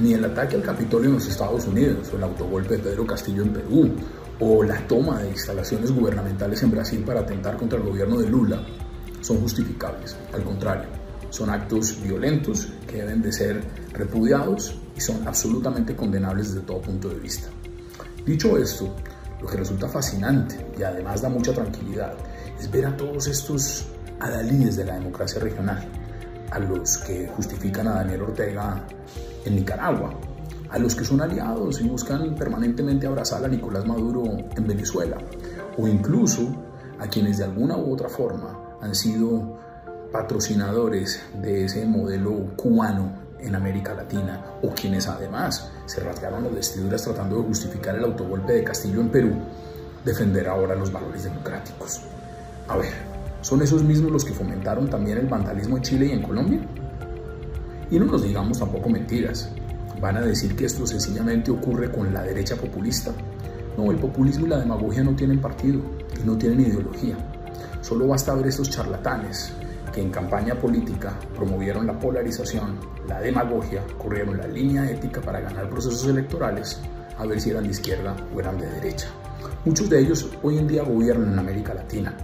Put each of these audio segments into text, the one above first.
ni el ataque al Capitolio en los Estados Unidos, o el autogolpe de Pedro Castillo en Perú, o la toma de instalaciones gubernamentales en Brasil para atentar contra el gobierno de Lula, son justificables. Al contrario, son actos violentos que deben de ser repudiados y son absolutamente condenables desde todo punto de vista. Dicho esto, lo que resulta fascinante y además da mucha tranquilidad es ver a todos estos adalides de la democracia regional, a los que justifican a Daniel Ortega en Nicaragua, a los que son aliados y buscan permanentemente abrazar a Nicolás Maduro en Venezuela, o incluso a quienes de alguna u otra forma han sido patrocinadores de ese modelo cubano en América Latina o quienes además se rasgaron las vestiduras tratando de justificar el autogolpe de Castillo en Perú, defender ahora los valores democráticos. A ver, ¿son esos mismos los que fomentaron también el vandalismo en Chile y en Colombia? Y no nos digamos tampoco mentiras. ¿Van a decir que esto sencillamente ocurre con la derecha populista? No, el populismo y la demagogia no tienen partido y no tienen ideología. Solo basta ver estos charlatanes que en campaña política promovieron la polarización, la demagogia, corrieron la línea ética para ganar procesos electorales, a ver si eran de izquierda o eran de derecha. Muchos de ellos hoy en día gobiernan en América Latina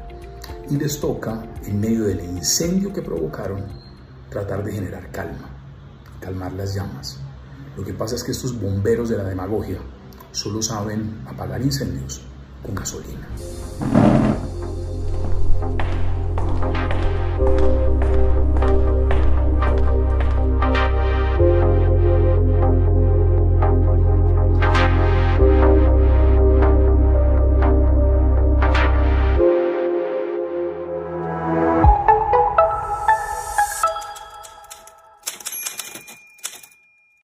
y les toca, en medio del incendio que provocaron, tratar de generar calma, calmar las llamas. Lo que pasa es que estos bomberos de la demagogia solo saben apagar incendios con gasolina.